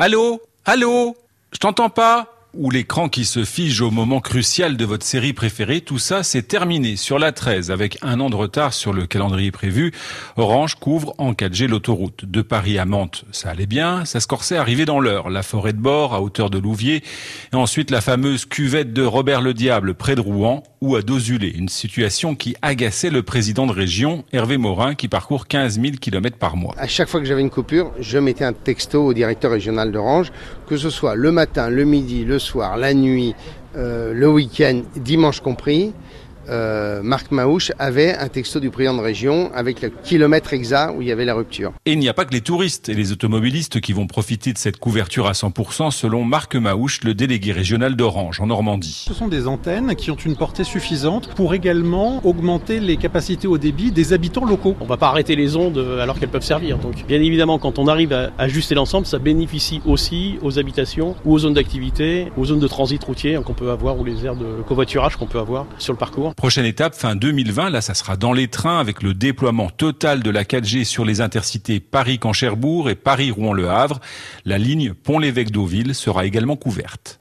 Allô? Allô? Je t'entends pas? Ou l'écran qui se fige au moment crucial de votre série préférée, tout ça c'est terminé sur la 13 avec un an de retard sur le calendrier prévu. Orange couvre en 4G l'autoroute. De Paris à Mantes, ça allait bien, ça se corsait arrivé dans l'heure. La forêt de bord à hauteur de Louviers et ensuite la fameuse cuvette de Robert le Diable près de Rouen ou à Dozulé. Une situation qui agaçait le président de région, Hervé Morin, qui parcourt 15 000 km par mois. À chaque fois que j'avais une coupure, je mettais un texto au directeur régional d'Orange, que ce soit le matin, le midi, le soir, la nuit, euh, le week-end, dimanche compris. Euh, Marc Maouche avait un texto du président de région avec le kilomètre exact où il y avait la rupture. Et il n'y a pas que les touristes et les automobilistes qui vont profiter de cette couverture à 100% selon Marc Maouche, le délégué régional d'Orange en Normandie. Ce sont des antennes qui ont une portée suffisante pour également augmenter les capacités au débit des habitants locaux. On ne va pas arrêter les ondes alors qu'elles peuvent servir. Donc bien évidemment quand on arrive à ajuster l'ensemble, ça bénéficie aussi aux habitations ou aux zones d'activité, aux zones de transit routier qu'on peut avoir ou les aires de covoiturage qu'on peut avoir sur le parcours. Prochaine étape, fin 2020, là ça sera dans les trains avec le déploiement total de la 4G sur les intercités Paris-Cancherbourg et Paris-Rouen-Le Havre. La ligne Pont-l'Évêque d'Auville sera également couverte.